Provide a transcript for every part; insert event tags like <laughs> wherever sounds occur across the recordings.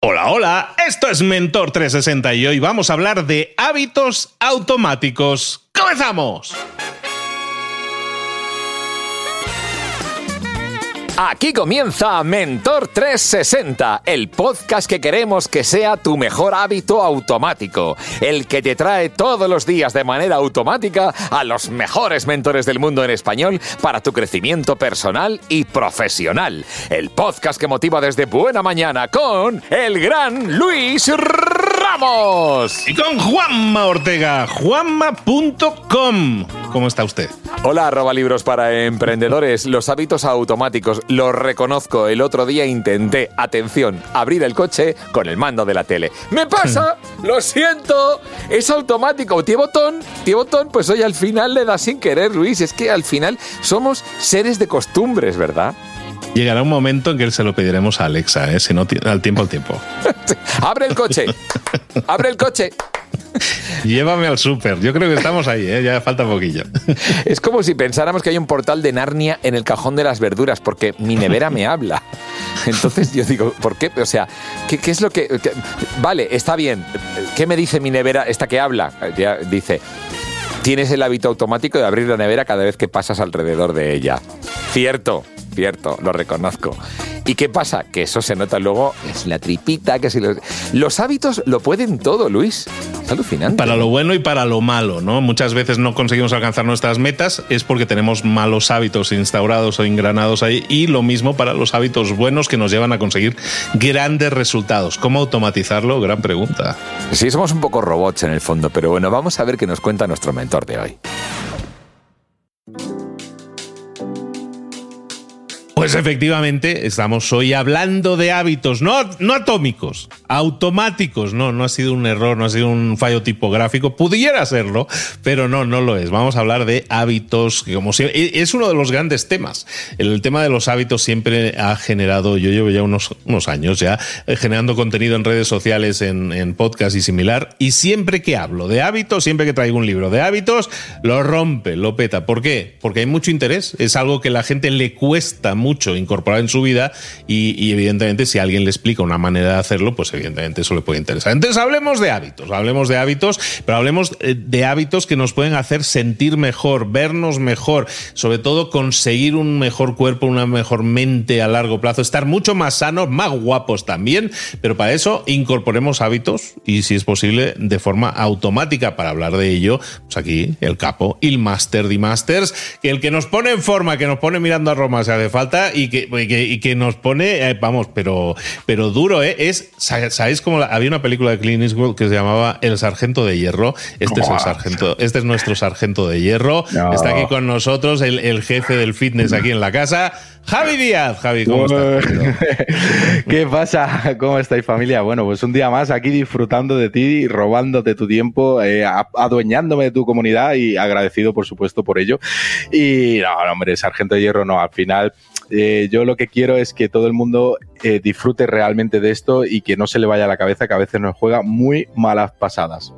Hola, hola, esto es Mentor 360 y hoy vamos a hablar de hábitos automáticos. ¡Comenzamos! Aquí comienza Mentor 360, el podcast que queremos que sea tu mejor hábito automático, el que te trae todos los días de manera automática a los mejores mentores del mundo en español para tu crecimiento personal y profesional. El podcast que motiva desde buena mañana con el gran Luis Ramos. Y con Juanma Ortega, juanma.com. ¿Cómo está usted? Hola, arroba libros para emprendedores. Los hábitos automáticos, lo reconozco. El otro día intenté, atención, abrir el coche con el mando de la tele. ¡Me pasa! <laughs> ¡Lo siento! Es automático. ¿Tie botón? ¿Tie botón? Pues hoy al final le da sin querer, Luis. Es que al final somos seres de costumbres, ¿verdad? Llegará un momento en que se lo pediremos a Alexa, ¿eh? si no, al tiempo al tiempo. <laughs> ¡Abre el coche! ¡Abre el coche! Llévame al súper. Yo creo que estamos ahí, ¿eh? ya falta poquillo. <laughs> Es como si pensáramos que hay un portal de Narnia en el cajón de las verduras, porque mi nevera me habla. Entonces yo digo, ¿por qué? O sea, ¿qué, es lo que, que, Vale, está bien. ¿Qué me dice mi nevera, esta que habla? Ya dice, tienes el hábito automático de abrir la nevera cada vez que pasas alrededor de ella. Cierto, cierto, lo reconozco. ¿Y qué pasa? Que eso se nota luego, es la tripita, que si los, los hábitos lo pueden todo, Luis. Es alucinante. Para lo bueno y para lo malo, ¿no? Muchas veces no conseguimos alcanzar nuestras metas es porque tenemos malos hábitos instaurados o engranados ahí y lo mismo para los hábitos buenos que nos llevan a conseguir grandes resultados. ¿Cómo automatizarlo? Gran pregunta. Sí, somos un poco robots en el fondo, pero bueno, vamos a ver qué nos cuenta nuestro mentor de hoy. Pues efectivamente, estamos hoy hablando de hábitos, no, no atómicos, automáticos. No, no ha sido un error, no ha sido un fallo tipográfico. Pudiera serlo, pero no, no lo es. Vamos a hablar de hábitos, que como si, es uno de los grandes temas. El tema de los hábitos siempre ha generado, yo llevo ya unos, unos años ya eh, generando contenido en redes sociales, en, en podcast y similar. Y siempre que hablo de hábitos, siempre que traigo un libro de hábitos, lo rompe, lo peta. ¿Por qué? Porque hay mucho interés. Es algo que la gente le cuesta mucho mucho incorporar en su vida y, evidentemente si alguien le explica una manera de hacerlo, pues evidentemente eso le puede interesar. Entonces hablemos de hábitos, hablemos de hábitos, pero hablemos eh, de hábitos que nos pueden hacer sentir mejor, vernos mejor, sobre todo conseguir un mejor cuerpo, una mejor mente a largo plazo, estar mucho más sanos, más guapos también, pero para eso incorporemos hábitos y si es posible de forma automática. Para hablar de ello, pues aquí el capo, el Master de Masters, el que nos pone en forma, que nos pone mirando a Roma si hace falta, y que, que, nos pone, eh, vamos, pero, pero duro, ¿eh? Es, ¿sabéis cómo había una película de Clint Eastwood que se llamaba El Sargento de Hierro? Este es el sargento, este es nuestro sargento de hierro. Está aquí con nosotros el, el jefe del fitness aquí en la casa. Javi Díaz, Javi, ¿cómo estás? <laughs> ¿Qué pasa? ¿Cómo estáis familia? Bueno, pues un día más aquí disfrutando de ti, robándote tu tiempo, eh, adueñándome de tu comunidad y agradecido por supuesto por ello. Y no, hombre, Sargento de Hierro no, al final eh, yo lo que quiero es que todo el mundo eh, disfrute realmente de esto y que no se le vaya a la cabeza que a veces nos juega muy malas pasadas.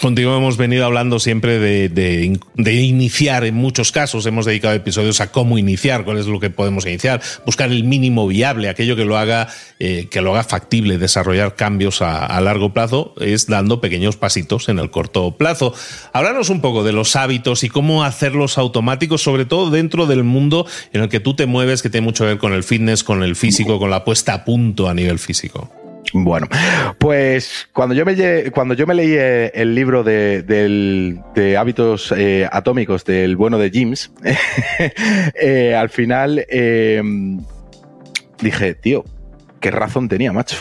Contigo hemos venido hablando siempre de, iniciar en muchos casos. Hemos dedicado episodios a cómo iniciar, cuál es lo que podemos iniciar, buscar el mínimo viable, aquello que lo haga, eh, que lo haga factible, desarrollar cambios a, largo plazo, es dando pequeños pasitos en el corto plazo. Háblanos un poco de los hábitos y cómo hacerlos automáticos, sobre todo dentro del mundo en el que tú te mueves, que tiene mucho que ver con el fitness, con el físico, con la puesta a punto a nivel físico. Bueno, pues cuando yo me, cuando yo me leí eh, el libro de, hábitos eh, atómicos del bueno de James, <laughs> eh, al final dije, tío, qué razón tenía, macho.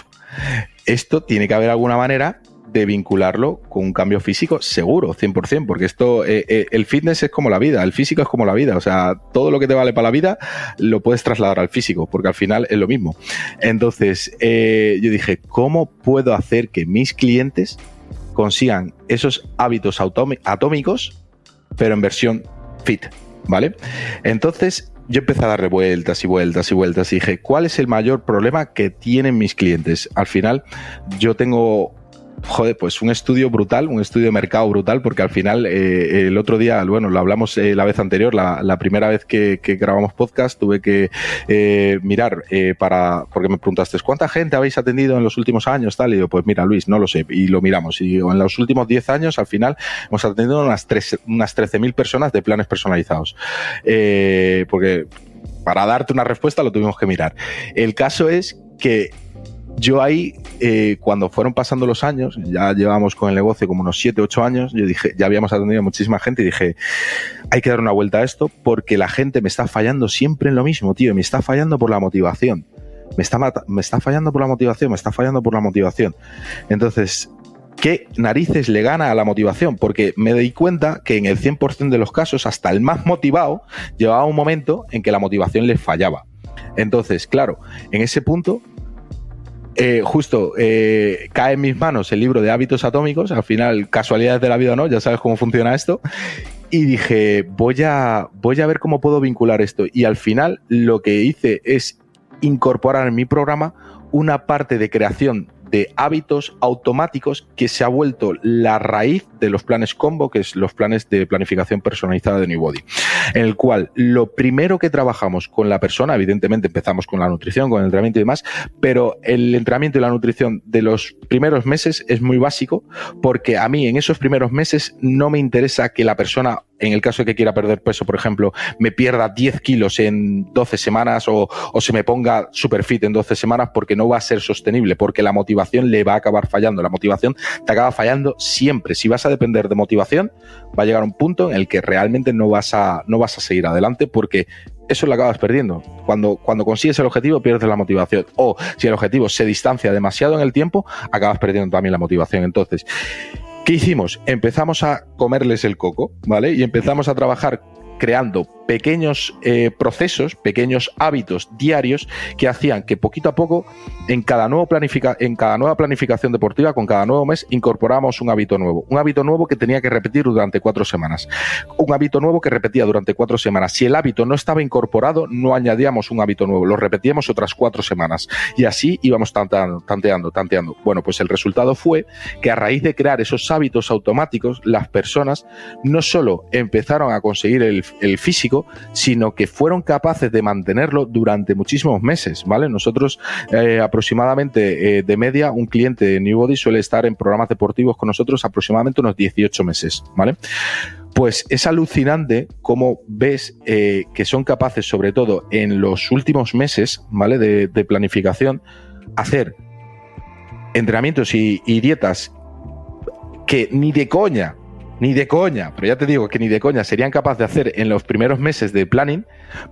Esto tiene que haber alguna manera de vincularlo con un cambio físico seguro, 100%, porque esto, eh, eh, el fitness es como la vida, el físico es como la vida, o sea, todo lo que te vale para la vida lo puedes trasladar al físico, porque al final es lo mismo. Entonces, eh, yo dije, ¿cómo puedo hacer que mis clientes consigan esos hábitos atómicos, pero en versión fit? ¿Vale? Entonces, yo empecé a darle vueltas y vueltas y vueltas y dije, ¿cuál es el mayor problema que tienen mis clientes? Al final, yo tengo joder, pues un estudio brutal, un estudio de mercado brutal, porque al final eh, el otro día, bueno, lo hablamos eh, la vez anterior, la, primera vez que, grabamos podcast, tuve que eh, mirar para, porque me preguntaste, ¿cuánta gente habéis atendido en los últimos años? Tal, y yo, pues mira, Luis, no lo sé, y lo miramos. Y en los últimos 10 años, al final, hemos atendido unas, unas 13.000 personas de planes personalizados. porque para darte una respuesta lo tuvimos que mirar. El caso es que yo ahí, eh, cuando fueron pasando los años, ya llevamos con el negocio como unos 7, 8 años, yo dije, ya habíamos atendido a muchísima gente y dije, hay que dar una vuelta a esto porque la gente me está fallando siempre en lo mismo, tío, me está fallando por la motivación. Me está, me está fallando por la motivación, me está fallando por la motivación. Entonces, ¿qué narices le gana a la motivación? Porque me di cuenta que en el 100% de los casos, hasta el más motivado, llevaba un momento en que la motivación le fallaba. Entonces, claro, en ese punto eh, justo eh, cae en mis manos el libro de hábitos atómicos, al final, casualidades de la vida no, ya sabes cómo funciona esto. Y dije, voy a, voy a ver cómo puedo vincular esto. Y al final lo que hice es incorporar en mi programa una parte de creación de hábitos automáticos que se ha vuelto la raíz de los planes combo, que es los planes de planificación personalizada de New Body, en el cual lo primero que trabajamos con la persona, evidentemente empezamos con la nutrición, con el entrenamiento y demás, pero el entrenamiento y la nutrición de los primeros meses es muy básico porque a mí en esos primeros meses no me interesa que la persona en el caso de que quiera perder peso, por ejemplo, me pierda 10 kilos en 12 semanas o, se me ponga super fit en 12 semanas porque no va a ser sostenible, porque la motivación le va a acabar fallando. La motivación te acaba fallando siempre. Si vas a depender de motivación, va a llegar un punto en el que realmente no vas a, no vas a seguir adelante porque eso lo acabas perdiendo. Cuando, cuando consigues el objetivo, pierdes la motivación. O si el objetivo se distancia demasiado en el tiempo, acabas perdiendo también la motivación. Entonces, ¿Qué hicimos? Empezamos a comerles el coco, ¿vale? Y empezamos a trabajar creando pequeños eh, procesos, pequeños hábitos diarios que hacían que poquito a poco en cada, nuevo planifica en cada nueva planificación deportiva, con cada nuevo mes, incorporamos un hábito nuevo. Un hábito nuevo que tenía que repetir durante cuatro semanas. Un hábito nuevo que repetía durante cuatro semanas. Si el hábito no estaba incorporado, no añadíamos un hábito nuevo, lo repetíamos otras cuatro semanas. Y así íbamos tanteando, tanteando, tanteando. Bueno, pues el resultado fue que a raíz de crear esos hábitos automáticos, las personas no solo empezaron a conseguir el físico, sino que fueron capaces de mantenerlo durante muchísimos meses, ¿vale? Nosotros eh, aproximadamente eh, de media, un cliente de Newbody suele estar en programas deportivos con nosotros aproximadamente unos 18 meses, ¿vale? Pues es alucinante cómo ves eh, que son capaces, sobre todo en los últimos meses, ¿vale? De, planificación, hacer entrenamientos y, y dietas que ni de coña ni de coña, pero ya te digo que ni de coña serían capaces de hacer en los primeros meses de planning,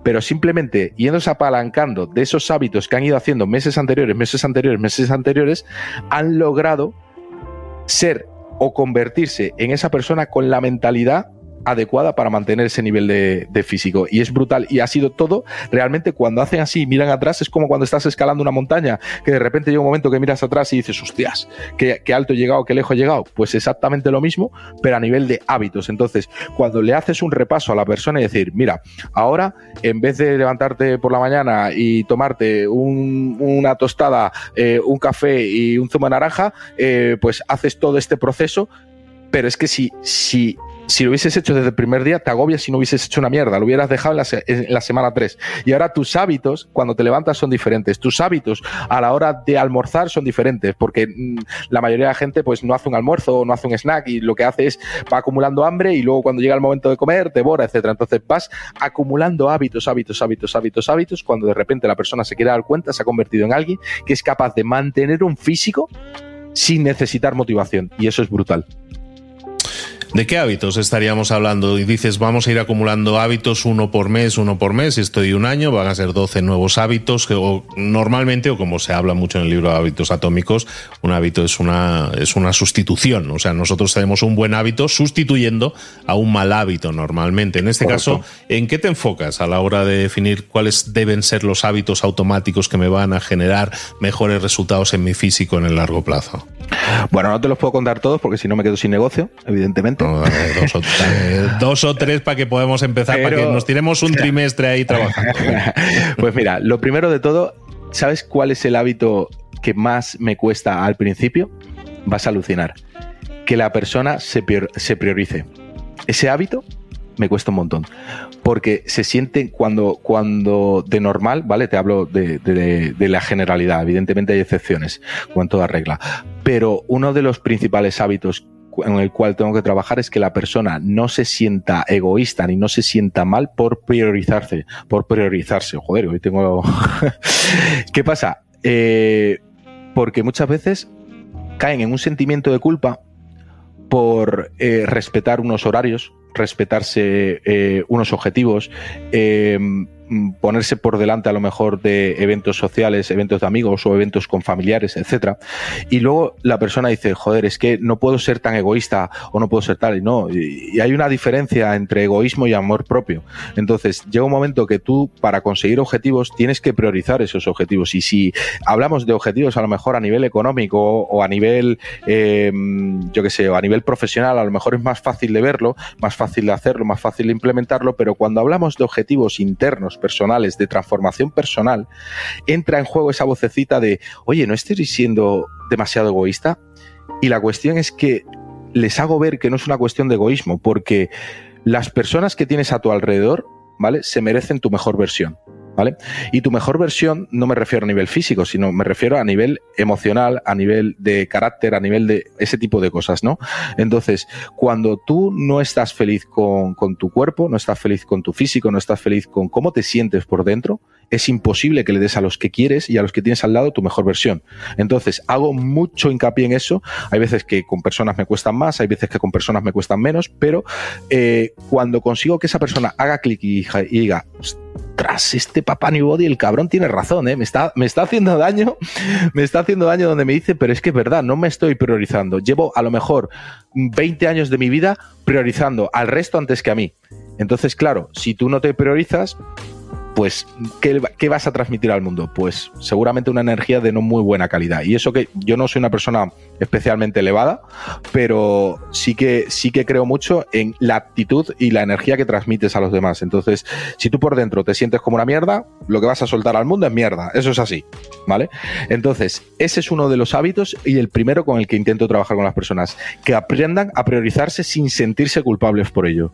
pero simplemente yéndose apalancando de esos hábitos que han ido haciendo meses anteriores, meses anteriores, meses anteriores, han logrado ser o convertirse en esa persona con la mentalidad adecuada para mantener ese nivel de, físico. Y es brutal. Y ha sido todo, realmente cuando hacen así, miran atrás, es como cuando estás escalando una montaña, que de repente llega un momento que miras atrás y dices, hostias, qué, alto he llegado, qué lejos he llegado. Pues exactamente lo mismo, pero a nivel de hábitos. Entonces, cuando le haces un repaso a la persona y decir, mira, ahora en vez de levantarte por la mañana y tomarte una tostada, eh, un café y un zumo de naranja, eh, pues haces todo este proceso pero es que si, si si lo hubieses hecho desde el primer día, te agobias si no hubieses hecho una mierda, lo hubieras dejado en la, semana 3. Y ahora tus hábitos, cuando te levantas, son diferentes. Tus hábitos a la hora de almorzar son diferentes, porque mm, la mayoría de la gente pues no hace un almuerzo o no hace un snack y lo que hace es va acumulando hambre y luego cuando llega el momento de comer, devora, etcétera. Entonces vas acumulando hábitos, hábitos, hábitos, hábitos, hábitos, cuando de repente la persona se quiere dar cuenta, se ha convertido en alguien que es capaz de mantener un físico sin necesitar motivación. Y eso es brutal. ¿De qué hábitos estaríamos hablando? Y dices, vamos a ir acumulando hábitos uno por mes, uno por mes, estoy un año, van a ser 12 nuevos hábitos, que normalmente, o como se habla mucho en el libro de hábitos atómicos, un hábito es una, es una sustitución. O sea, nosotros tenemos un buen hábito sustituyendo a un mal hábito normalmente. En este caso, ¿en qué te enfocas a la hora de definir cuáles deben ser los hábitos automáticos que me van a generar mejores resultados en mi físico en el largo plazo? Bueno, no te los puedo contar todos porque si no me quedo sin negocio, evidentemente. Dos, o, tres para que podamos empezar, para que nos tiremos un trimestre ahí trabajando. <laughs> pues mira, lo primero de todo, ¿sabes cuál es el hábito que más me cuesta al principio? Vas a alucinar. Que la persona se, se priorice. Ese hábito me cuesta un montón. Porque se siente cuando, cuando de normal, ¿vale? Te hablo de, de, la generalidad. Evidentemente hay excepciones, como en toda regla. Pero uno de los principales hábitos en el cual tengo que trabajar es que la persona no se sienta egoísta ni no se sienta mal por priorizarse, por priorizarse. Joder, hoy tengo... <laughs> ¿Qué pasa? Eh, porque muchas veces caen en un sentimiento de culpa por eh, respetar unos horarios, respetarse eh, unos objetivos, ponerse por delante a lo mejor de eventos sociales, eventos de amigos o eventos con familiares, etcétera. Y luego la persona dice, joder, es que no puedo ser tan egoísta o no puedo ser tal. Y no, y hay una diferencia entre egoísmo y amor propio. Entonces, llega un momento que tú, para conseguir objetivos, tienes que priorizar esos objetivos. Y si hablamos de objetivos a lo mejor a nivel económico o a nivel, em, yo qué sé, o a nivel profesional, a lo mejor es más fácil de verlo, más fácil de hacerlo, más fácil de implementarlo, pero cuando hablamos de objetivos internos, personales, de transformación personal, entra en juego esa vocecita de, oye, ¿no estoy siendo demasiado egoísta? Y la cuestión es que les hago ver que no es una cuestión de egoísmo, porque las personas que tienes a tu alrededor, ¿vale? Se merecen tu mejor versión. ¿Vale? Y tu mejor versión no me refiero a nivel físico, sino me refiero a nivel emocional, a nivel de carácter, a nivel de ese tipo de cosas, ¿no? Entonces, cuando tú no estás feliz con, con tu cuerpo, no estás feliz con tu físico, no estás feliz con cómo te sientes por dentro, es imposible que le des a los que quieres y a los que tienes al lado tu mejor versión. Entonces, hago mucho hincapié en eso. Hay veces que con personas me cuestan más, hay veces que con personas me cuestan menos, pero eh, cuando consigo que esa persona haga clic y, diga, tras este papá New Body, el cabrón tiene razón, ¿eh? me, está, me está haciendo daño, <laughs> me está haciendo daño donde me dice, pero es que es verdad, no me estoy priorizando. Llevo a lo mejor 20 años de mi vida priorizando al resto antes que a mí. Entonces, claro, si tú no te priorizas, pues ¿qué, vas a transmitir al mundo? Pues seguramente una energía de no muy buena calidad. Y eso que yo no soy una persona especialmente elevada, pero sí que, sí que creo mucho en la actitud y la energía que transmites a los demás. Entonces, si tú por dentro te sientes como una mierda, lo que vas a soltar al mundo es mierda. Eso es así, ¿vale? Entonces, ese es uno de los hábitos y el primero con el que intento trabajar con las personas, que aprendan a priorizarse sin sentirse culpables por ello.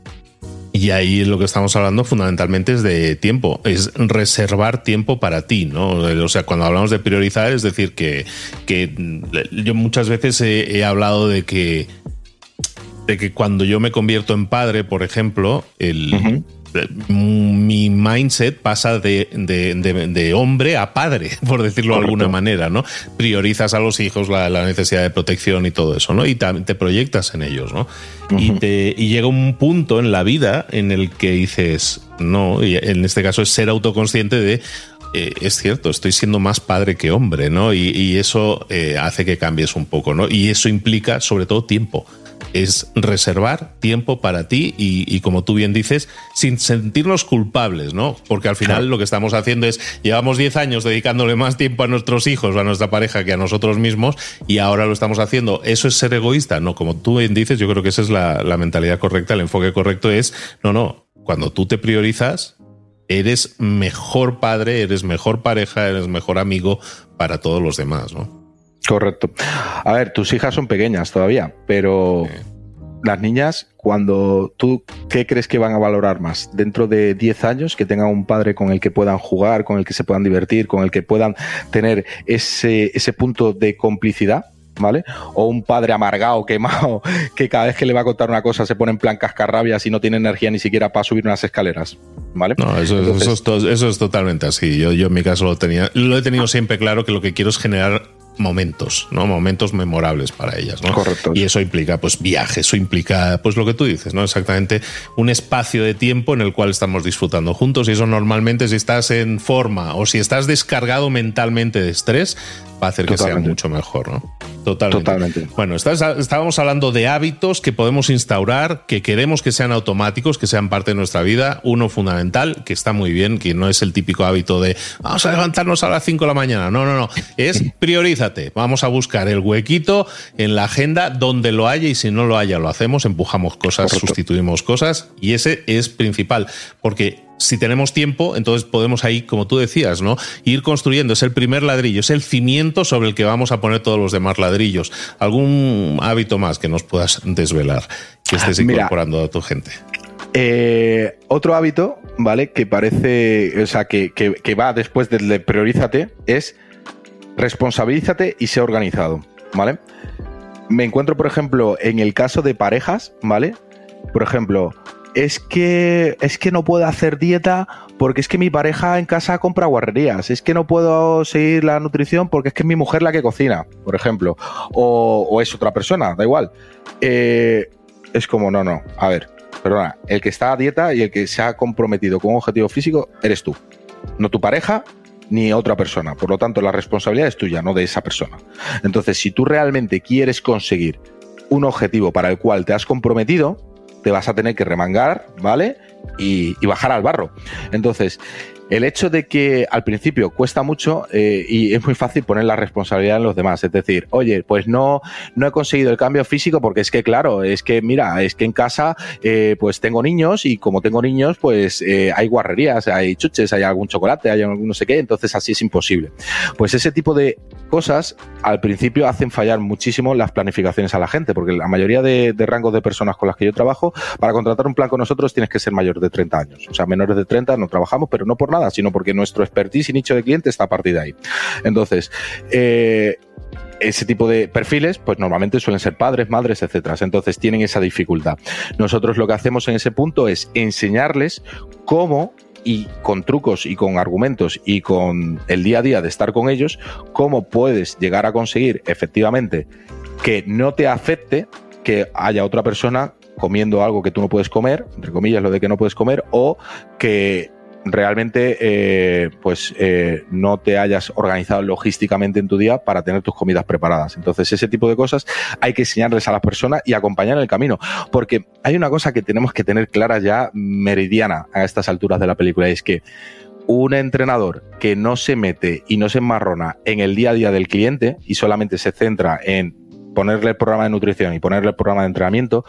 Y ahí lo que estamos hablando fundamentalmente es de tiempo, es reservar tiempo para ti, ¿no? O sea, cuando hablamos de priorizar, es decir, que, yo muchas veces he, hablado de que, de que cuando yo me convierto en padre, por ejemplo, el, mi mindset pasa de, hombre a padre, <laughs> por decirlo de alguna manera, ¿no? Priorizas a los hijos la, necesidad de protección y todo eso, ¿no? Y te proyectas en ellos, ¿no? y, te, y llega un punto en la vida en el que dices, no, y en este caso es ser autoconsciente de, eh, es cierto, estoy siendo más padre que hombre, ¿no? Y, eso eh, hace que cambies un poco, ¿no? Y eso implica, sobre todo, tiempo. Es reservar tiempo para ti y, como tú bien dices, sin sentirnos culpables, ¿no? Porque al final lo que estamos haciendo es, llevamos 10 años dedicándole más tiempo a nuestros hijos o a nuestra pareja que a nosotros mismos y ahora lo estamos haciendo. ¿Eso es ser egoísta? No, como tú bien dices, yo creo que esa es la, la mentalidad correcta, el enfoque correcto es, no, no, cuando tú te priorizas, eres mejor padre, eres mejor pareja, eres mejor amigo para todos los demás, ¿no? Correcto. A ver, tus hijas son pequeñas todavía, pero las niñas, cuando tú, ¿qué crees que van a valorar más? Dentro de 10 años, que tengan un padre con el que puedan jugar, con el que se puedan divertir, con el que puedan tener ese, ese punto de complicidad ¿vale? O un padre amargado, quemado, <laughs> que cada vez que le va a contar una cosa se pone en plan cascarrabias y no tiene energía ni siquiera para subir unas escaleras, ¿vale? No, eso, es, totalmente así. Yo, yo en mi caso lo tenía, lo he tenido siempre claro que lo que quiero es generar momentos, ¿no? Momentos memorables para ellas, ¿no? Correcto. Y eso implica, pues, viajes, eso implica, pues, lo que tú dices, ¿no? Exactamente un espacio de tiempo en el cual estamos disfrutando juntos y eso normalmente si estás en forma o si estás descargado mentalmente de estrés, va a hacer que sea mucho mejor, ¿no? Totalmente. Bueno, estábamos hablando de hábitos que podemos instaurar, que queremos que sean automáticos, que sean parte de nuestra vida. Uno fundamental, que está muy bien, que no es el típico hábito de vamos a levantarnos a las 5 de la mañana. No, no, no. Es <laughs> priorízate. Vamos a buscar el huequito en la agenda donde lo haya y si no lo haya, lo hacemos, empujamos cosas, sustituimos cosas y ese es principal. Porque si tenemos tiempo, entonces podemos ahí, como tú decías, ¿no? Ir construyendo. Es el primer ladrillo, es el cimiento sobre el que vamos a poner todos los demás ladrillos. ¿Algún hábito más que nos puedas desvelar que estés incorporando a tu gente? Eh, otro hábito, ¿vale? Que parece, o sea, que, va después del de priorízate, es responsabilízate y sé organizado, ¿vale? Me encuentro, por ejemplo, en el caso de parejas, ¿vale? Por ejemplo, es que, es que no puedo hacer dieta porque es que mi pareja en casa compra guarrerías, es que no puedo seguir la nutrición porque es que es mi mujer la que cocina, por ejemplo, o, es otra persona, da igual. Eh, es como, no, no, a ver, perdona, el que está a dieta y el que se ha comprometido con un objetivo físico eres tú, no tu pareja ni otra persona. Por lo tanto, la responsabilidad es tuya, no de esa persona. Entonces, si tú realmente quieres conseguir un objetivo para el cual te has comprometido, te vas a tener que remangar, ¿vale? Y, bajar al barro. Entonces, el hecho de que al principio cuesta mucho eh, y es muy fácil poner la responsabilidad en los demás. Es decir, oye, pues no, no he conseguido el cambio físico porque es que, claro, es que, mira, es que en casa eh, pues tengo niños y como tengo niños, pues eh, hay guarrerías, hay chuches, hay algún chocolate, hay algún no sé qué, entonces así es imposible. Pues ese tipo de cosas al principio hacen fallar muchísimo las planificaciones a la gente, porque la mayoría de, rangos de personas con las que yo trabajo, para contratar un plan con nosotros tienes que ser mayor de 30 años. O sea, menores de 30 no trabajamos, pero no por nada sino porque nuestro expertise y nicho de cliente está a partir de ahí. Entonces, eh, ese tipo de perfiles, pues normalmente suelen ser padres, madres, etcétera. Entonces tienen esa dificultad. Nosotros lo que hacemos en ese punto es enseñarles cómo y con trucos y con argumentos y con el día a día de estar con ellos, cómo puedes llegar a conseguir efectivamente que no te afecte que haya otra persona comiendo algo que tú no puedes comer, entre comillas lo de que no puedes comer, o que realmente eh, pues eh, no te hayas organizado logísticamente en tu día para tener tus comidas preparadas. Entonces ese tipo de cosas hay que enseñarles a las personas y acompañar en el camino. Porque hay una cosa que tenemos que tener clara ya meridiana a estas alturas de la película y es que un entrenador que no se mete y no se enmarrona en el día a día del cliente y solamente se centra en ponerle el programa de nutrición y ponerle el programa de entrenamiento,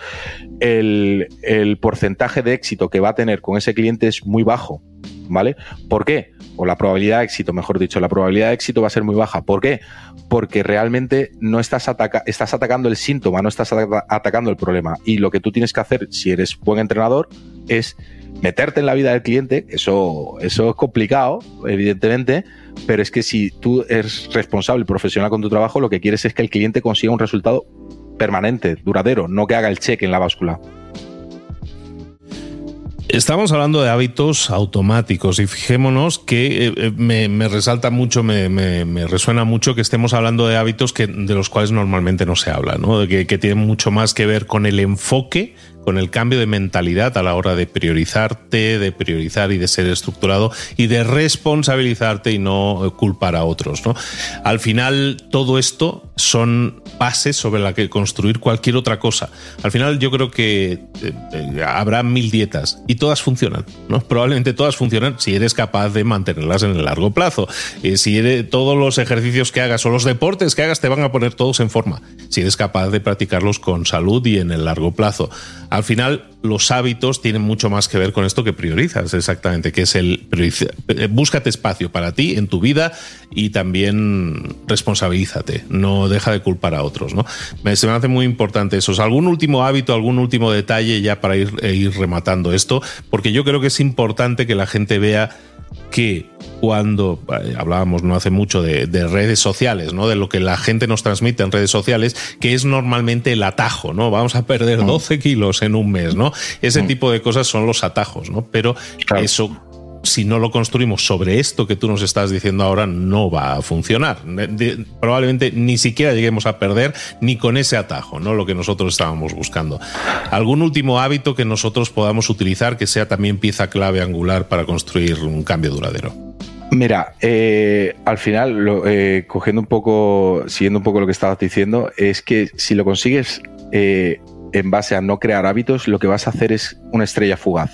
el, el porcentaje de éxito que va a tener con ese cliente es muy bajo ¿vale? ¿Por qué? O la probabilidad de éxito, mejor dicho, la probabilidad de éxito va a ser muy baja. ¿Por qué? Porque realmente no estás, estás atacando el síntoma, no estás atacando el problema. Y lo que tú tienes que hacer, si eres buen entrenador, es meterte en la vida del cliente. Eso, eso es complicado, evidentemente, pero es que si tú eres responsable y profesional con tu trabajo, lo que quieres es que el cliente consiga un resultado permanente, duradero, no que haga el cheque en la báscula. Estamos hablando de hábitos automáticos y fijémonos que eh, eh, me, resalta mucho, me, resuena mucho que estemos hablando de hábitos que, de los cuales normalmente no se habla, ¿no? que, que tienen mucho más que ver con el enfoque con el cambio de mentalidad a la hora de priorizarte, de priorizar y de ser estructurado y de responsabilizarte y no culpar a otros. ¿no? Al final, todo esto son bases sobre las que construir cualquier otra cosa. Al final, yo creo que eh, eh, habrá mil dietas y todas funcionan. ¿no? Probablemente todas funcionan si eres capaz de mantenerlas en el largo plazo. Eh, si eres, todos los ejercicios que hagas o los deportes que hagas te van a poner todos en forma. Si eres capaz de practicarlos con salud y en el largo plazo. Al final, los hábitos tienen mucho más que ver con esto que priorizas, exactamente, que es el eh, búscate espacio para ti en tu vida y también responsabilízate, no deja de culpar a otros, ¿no? Me, se me hace muy importante eso. ¿Algún último hábito, algún último detalle ya para ir, eh, ir rematando esto? Porque yo creo que es importante que la gente vea que cuando eh, hablábamos no hace mucho de, redes sociales, ¿no? De lo que la gente nos transmite en redes sociales, que es normalmente el atajo, ¿no? Vamos a perder 12 mm. kilos en un mes, ¿no? Ese mm. tipo de cosas son los atajos, ¿no? Pero eso si no lo construimos sobre esto que tú nos estás diciendo ahora, no va a funcionar. probablemente ni siquiera lleguemos a perder ni con ese atajo, ¿no? Lo que nosotros estábamos buscando. ¿Algún último hábito que nosotros podamos utilizar que sea también pieza clave angular para construir un cambio duradero? Mira, eh, al final, eh, cogiendo un poco, siguiendo un poco lo que estabas diciendo, es que si lo consigues eh, en base a no crear hábitos, lo que vas a hacer es una estrella fugaz.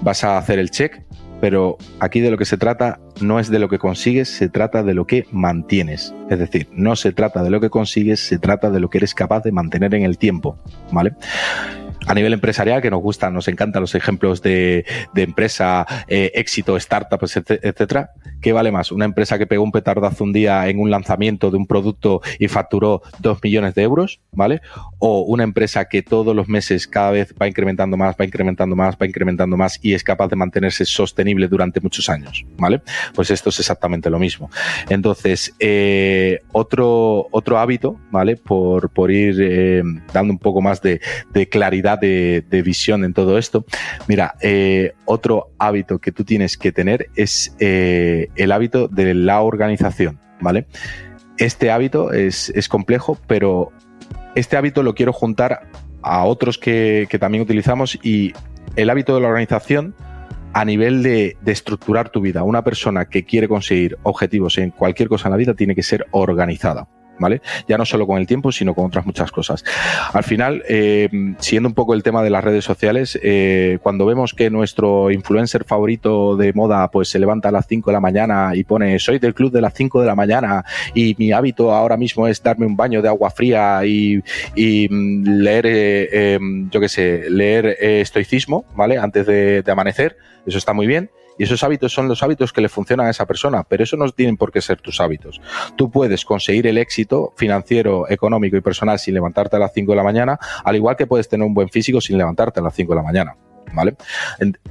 Vas a hacer el check, pero aquí de lo que se trata no es de lo que consigues, se trata de lo que mantienes. Es decir, no se trata de lo que consigues, se trata de lo que eres capaz de mantener en el tiempo, ¿vale? A nivel empresarial, que nos gustan, nos encantan los ejemplos de, empresa, eh, éxito, startups, etcétera. ¿Qué vale más? ¿Una empresa que pegó un petardazo un día en un lanzamiento de un producto y facturó dos millones de euros, ¿vale? O una empresa que todos los meses cada vez va incrementando más, va incrementando más, va incrementando más y es capaz de mantenerse sostenible durante muchos años, ¿vale? Pues esto es exactamente lo mismo. Entonces, eh, otro, otro hábito, ¿vale? Por, por ir eh, dando un poco más de claridad de, visión en todo esto. Mira, eh, otro hábito que tú tienes que tener es eh, el hábito de la organización, ¿vale? Este hábito es, complejo, pero este hábito lo quiero juntar a otros que, también utilizamos y el hábito de la organización a nivel de, de, estructurar tu vida. Una persona que quiere conseguir objetivos en cualquier cosa en la vida tiene que ser organizada. ¿Vale? Ya no solo con el tiempo, sino con otras muchas cosas. Al final, eh, siguiendo un poco el tema de las redes sociales, eh, cuando vemos que nuestro influencer favorito de moda pues se levanta a las 5 de la mañana y pone soy del club de las 5 de la mañana y mi hábito ahora mismo es darme un baño de agua fría y, mm, leer, eh, em, yo qué sé, leer estoicismo, ¿vale? Antes de amanecer, eso está muy bien y esos hábitos son los hábitos que le funcionan a esa persona, pero eso no tienen por qué ser tus hábitos. Tú puedes conseguir el éxito financiero, económico y personal sin levantarte a las 5 de la mañana, al igual que puedes tener un buen físico sin levantarte a las 5 de la mañana. ¿Vale?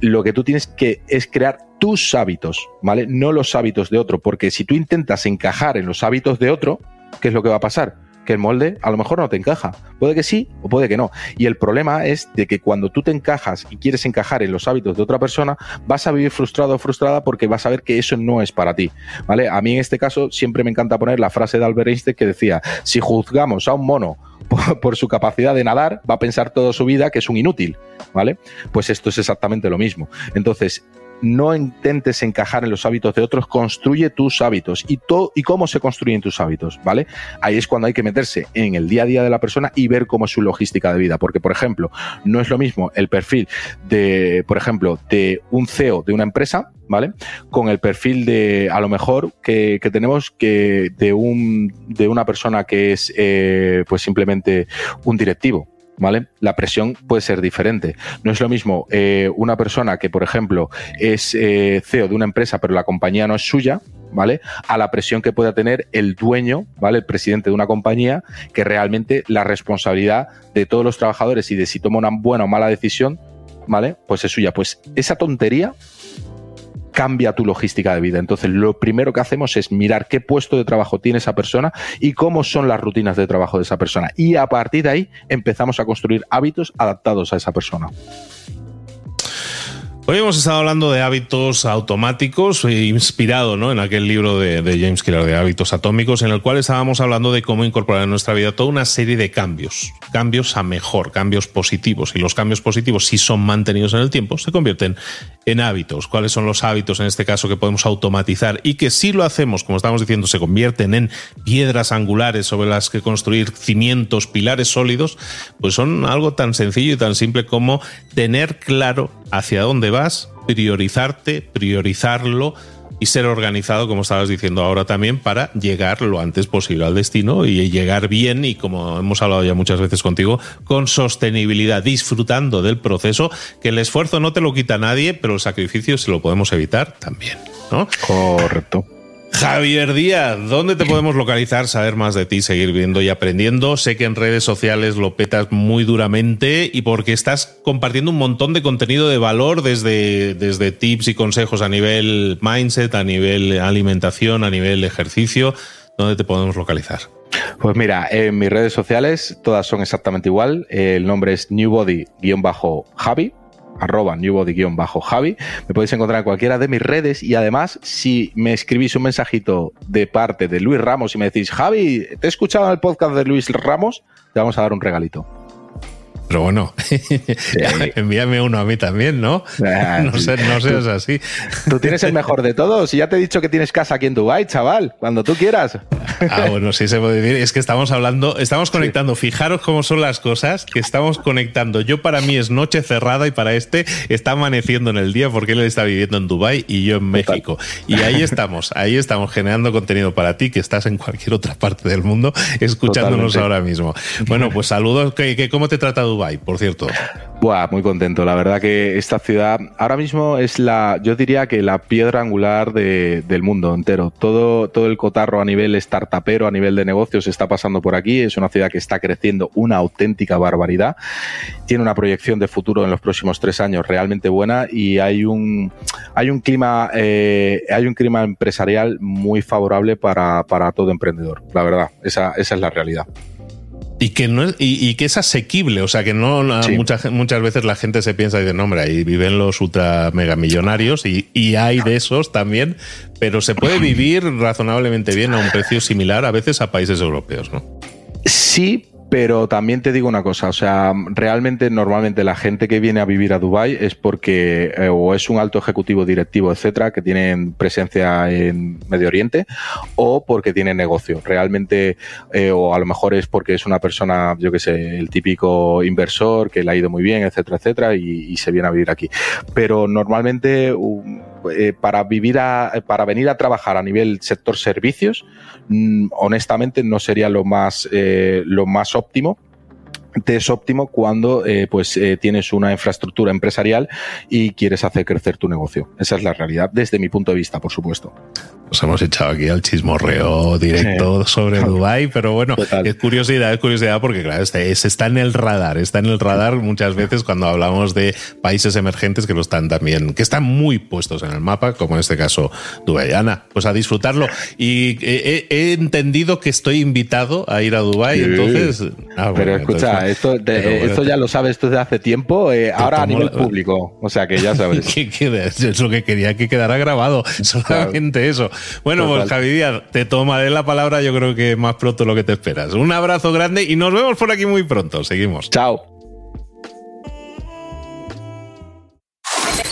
Lo que tú tienes que es crear tus hábitos, ¿vale? No los hábitos de otro, porque si tú intentas encajar en los hábitos de otro, ¿qué es lo que va a pasar? Que el molde a lo mejor no te encaja. Puede que sí o puede que no. Y el problema es de que cuando tú te encajas y quieres encajar en los hábitos de otra persona, vas a vivir frustrado o frustrada porque vas a ver que eso no es para ti. ¿Vale? A mí en este caso siempre me encanta poner la frase de Albert Einstein que decía, si juzgamos a un mono <laughs> por, su capacidad de nadar, va a pensar toda su vida que es un inútil, ¿vale? Pues esto es exactamente lo mismo. Entonces, no intentes encajar en los hábitos de otros, construye tus hábitos. ¿Y, ¿Y cómo se construyen tus hábitos? ¿Vale? Ahí es cuando hay que meterse en el día a día de la persona y ver cómo es su logística de vida. Porque, por ejemplo, no es lo mismo el perfil de, por ejemplo, de un CEO de una empresa, ¿vale? Con el perfil de, a lo mejor, que, tenemos que de, un, de una persona que es, eh, pues simplemente un directivo, ¿vale? La presión puede ser diferente. No es lo mismo eh, una persona que, por ejemplo, es eh, CEO de una empresa, pero la compañía no es suya, ¿vale? A la presión que pueda tener el dueño, ¿vale? El presidente de una compañía, que realmente la responsabilidad de todos los trabajadores y de si toma una buena o mala decisión, ¿vale? Pues es suya. Pues esa tontería cambia tu logística de vida. Entonces, lo primero que hacemos es mirar qué puesto de trabajo tiene esa persona y cómo son las rutinas de trabajo de esa persona. Y a partir de ahí empezamos a construir hábitos adaptados a esa persona. Hoy hemos estado hablando de hábitos automáticos, eh, inspirado ¿no? en aquel libro de, James Clear de hábitos atómicos, en el cual estábamos hablando de cómo incorporar en nuestra vida toda una serie de cambios, cambios a mejor, cambios positivos. Y los cambios positivos, si son mantenidos en el tiempo, se convierten en hábitos. ¿Cuáles son los hábitos en este caso que podemos automatizar y que si lo hacemos, como estamos diciendo, se convierten en piedras angulares sobre las que construir cimientos, pilares sólidos? Pues son algo tan sencillo y tan simple como tener claro hacia dónde vas, priorizarte, priorizarlo y ser organizado, como estabas diciendo ahora también, para llegar lo antes posible al destino y llegar bien y, como hemos hablado ya muchas veces contigo, con sostenibilidad, disfrutando del proceso, que el esfuerzo no te lo quita nadie, pero el sacrificio se lo podemos evitar también. ¿no? Correcto. Javier Díaz, ¿dónde te podemos localizar, saber más de ti, seguir viendo y aprendiendo? Sé que en redes sociales lo petas muy duramente y porque estás compartiendo un montón de contenido de valor desde, desde tips y consejos a nivel mindset, a nivel alimentación, a nivel ejercicio. ¿Dónde te podemos localizar? Pues mira, en mis redes sociales todas son exactamente igual. El nombre es newbody-javi arroba newbody-javi. Me podéis encontrar en cualquiera de mis redes y además, si me escribís un mensajito de parte de Luis Ramos y me decís, Javi, te he escuchado en el podcast de Luis Ramos, te vamos a dar un regalito. Pero bueno, <laughs> envíame uno a mí también, ¿no? Ah, no, sé, no seas así. Tú tienes el mejor de todos. Y ya te he dicho que tienes casa aquí en Dubai, chaval, cuando tú quieras. Ah, bueno, sí se puede decir. Es que estamos hablando, estamos conectando. Fijaros cómo son las cosas que estamos conectando. Yo para mí es noche cerrada y para este está amaneciendo en el día porque él está viviendo en Dubai y yo en México. Y ahí estamos, ahí estamos generando contenido para ti que estás en cualquier otra parte del mundo escuchándonos ahora mismo. Bueno, pues saludos. ¿Cómo te trata Dubai, por cierto? Buah, muy contento. La verdad que esta ciudad ahora mismo es la, yo diría que la piedra angular del mundo entero. Todo, todo el cotarro a nivel startupero, a nivel de negocios está pasando por aquí. Es una ciudad que está creciendo una auténtica barbaridad. Tiene una proyección de futuro en los próximos tres años realmente buena y hay un, hay un clima, eh, hay un clima empresarial muy favorable para, para todo emprendedor. La verdad, esa, esa es la realidad. Y que, no es, y, que es asequible, o sea que no muchas, muchas veces la gente se piensa y dice, no, hombre, ahí viven los ultra megamillonarios y, y hay de esos también, pero se puede vivir razonablemente bien a un precio similar a veces a países europeos, ¿no? Sí, pero también te digo una cosa, o sea, realmente normalmente la gente que viene a vivir a Dubai es porque eh, o es un alto ejecutivo directivo, etcétera, que tienen presencia en Medio Oriente, o porque tiene negocio. Realmente, eh, o a lo mejor es porque es una persona, yo que sé, el típico inversor que le ha ido muy bien, etcétera, etcétera, y, se viene a vivir aquí. Pero normalmente eh, para vivir a, para venir a trabajar a nivel sector servicios, mm, honestamente no sería lo más lo más óptimo te es óptimo cuando eh, pues eh, tienes una infraestructura empresarial y quieres hacer crecer tu negocio. Esa es la realidad, desde mi punto de vista, por supuesto. Nos hemos echado aquí al chismorreo directo sobre Dubai, pero bueno, es curiosidad, es curiosidad porque claro, este, está en el radar, está en el radar muchas veces cuando hablamos de países emergentes que lo están también, que están muy puestos en el mapa, como en este caso Dubái. Ana, pues a disfrutarlo. Y he, entendido que estoy invitado a ir a Dubái, entonces... Ah, pero escucha, esto, ya lo sabes desde hace tiempo, eh, ahora a nivel público, o sea que ya sabes. <laughs> es lo que quería que quedara grabado, solamente eso. Bueno, pues Javi Díaz, te tomaré la palabra, yo creo que más pronto lo que te esperas. Un abrazo grande y nos vemos por aquí muy pronto. Seguimos. Chao.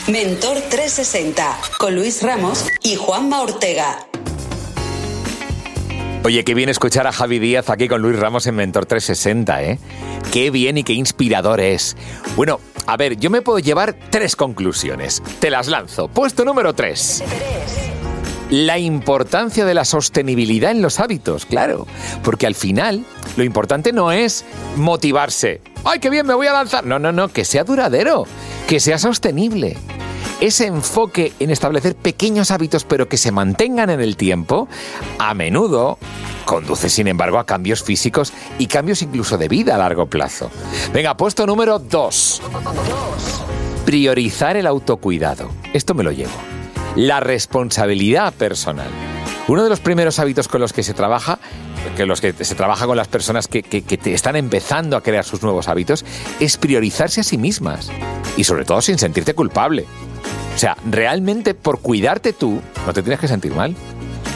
Mentor 360 con Luis Ramos y Juanma Ortega. Oye, qué bien escuchar a Javi Díaz aquí con Luis Ramos en Mentor 360, ¿eh? Qué bien y qué inspirador es. Bueno, a ver, yo me puedo llevar tres conclusiones. Te las lanzo. Puesto número 3 la importancia de la sostenibilidad en los hábitos, claro, porque al final lo importante no es motivarse. ¡Ay, qué bien, me voy a lanzar! No, no, no, que sea duradero, que sea sostenible. Ese enfoque en establecer pequeños hábitos pero que se mantengan en el tiempo, a menudo conduce sin embargo a cambios físicos y cambios incluso de vida a largo plazo. Venga, puesto número 2. Priorizar el autocuidado. Esto me lo llevo la responsabilidad personal. Uno de los primeros hábitos con los que se trabaja, que los que se trabaja con las personas que, están empezando a crear sus nuevos hábitos, es priorizarse a sí mismas. Y sobre todo sin sentirte culpable. O sea, realmente por cuidarte tú, no te tienes que sentir mal.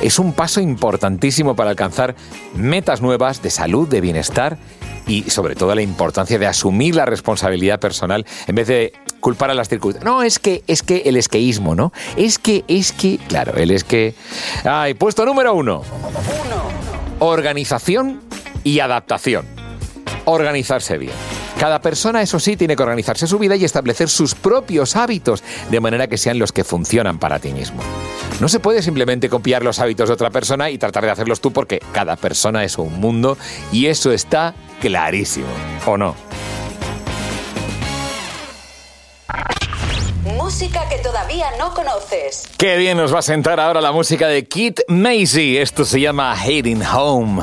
Es un paso importantísimo para alcanzar metas nuevas de salud, de bienestar y sobre todo la importancia de asumir la responsabilidad personal en vez de culpar a las circunstancias. No, es que, es que el esqueísmo, ¿no? Es que, es que, claro, el es que... Ay, puesto número uno. Organización y adaptación. Organizarse bien. Cada persona, eso sí, tiene que organizarse su vida y establecer sus propios hábitos, de manera que sean los que funcionan para ti mismo. No se puede simplemente copiar los hábitos de otra persona y tratar de hacerlos tú porque cada persona es un mundo y eso está clarísimo, ¿o no? Música que todavía no conoces. Qué bien nos va a sentar ahora la música de Kit Macy. Esto se llama Hating Home.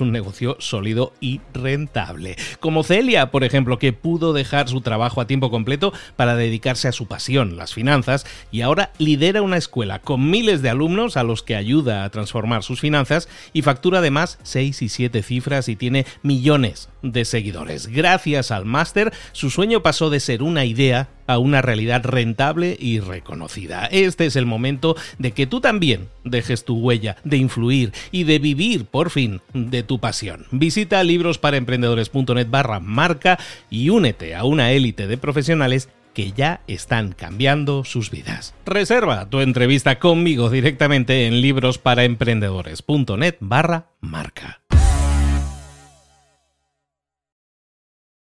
un negocio sólido y rentable. Como Celia, por ejemplo, que pudo dejar su trabajo a tiempo completo para dedicarse a su pasión, las finanzas, y ahora lidera una escuela con miles de alumnos a los que ayuda a transformar sus finanzas y factura además 6 y 7 cifras y tiene millones de seguidores. Gracias al máster, su sueño pasó de ser una idea a una realidad rentable y reconocida. Este es el momento de que tú también dejes tu huella, de influir y de vivir por fin tu pasión. Visita librosparaemprendedores.net barra marca y únete a una élite de profesionales que ya están cambiando sus vidas. Reserva tu entrevista conmigo directamente en librosparaemprendedores.net barra marca.